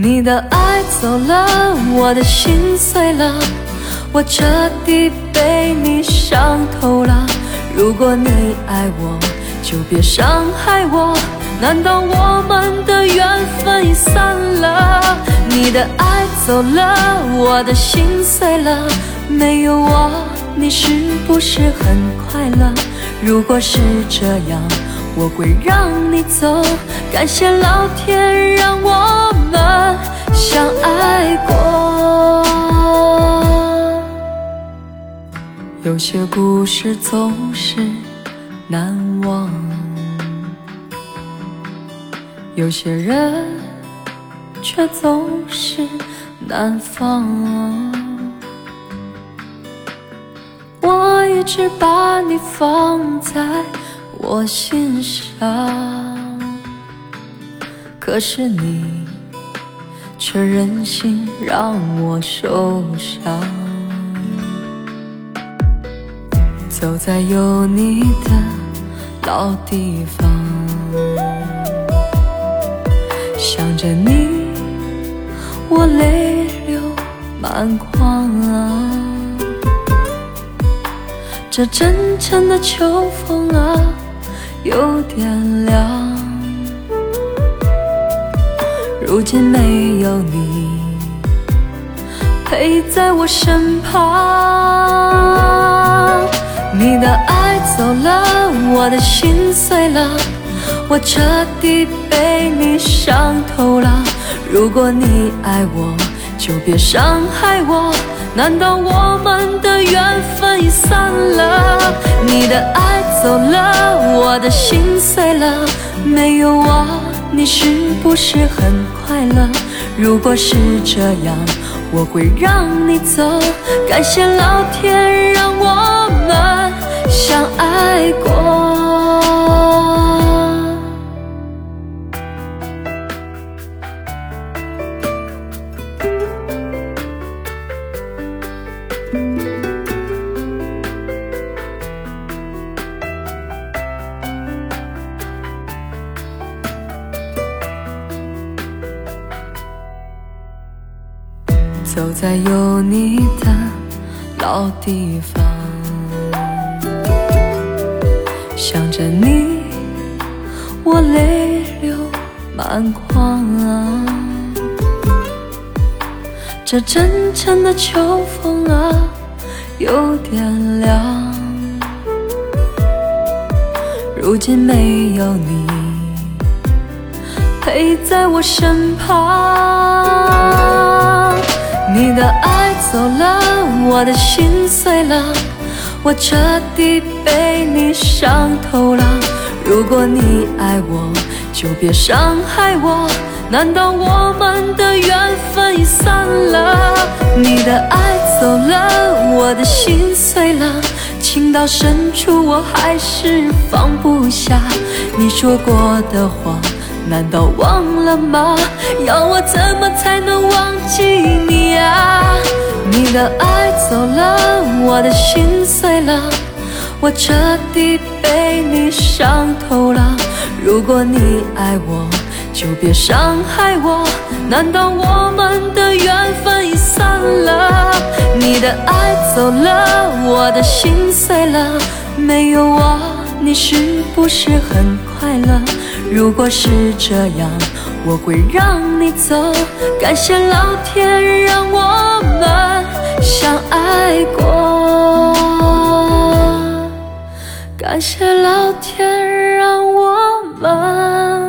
你的爱走了，我的心碎了，我彻底被你伤透了。如果你爱我，就别伤害我。难道我们的缘分已散了？你的爱走了，我的心碎了，没有我，你是不是很快乐？如果是这样，我会让你走。感谢老天让我们相爱过。有些故事总是难忘，有些人却总是难放。我一直把你放在我心上，可是你却任性让我受伤。走在有你的老地方，想着你，我泪流满眶啊。这真诚的秋风啊，有点凉。如今没有你陪在我身旁，你的爱走了，我的心碎了，我彻底被你伤透了。如果你爱我，就别伤害我。难道我们的缘分已散了？你的爱走了，我的心碎了，没有我，你是不是很快乐？如果是这样，我会让你走。感谢老天让我们相爱过。走在有你的老地方，想着你，我泪流满眶。这真诚的秋风啊，有点凉。如今没有你陪在我身旁。你的爱走了，我的心碎了，我彻底被你伤透了。如果你爱我，就别伤害我。难道我们的缘分已散了？你的爱走了，我的心碎了，情到深处我还是放不下你说过的话。难道忘了吗？要我怎么才能忘记你啊？你的爱走了，我的心碎了，我彻底被你伤透了。如果你爱我，就别伤害我。难道我们的缘分已散了？你的爱走了，我的心碎了，没有我，你是不是很快乐？如果是这样，我会让你走。感谢老天让我们相爱过，感谢老天让我们。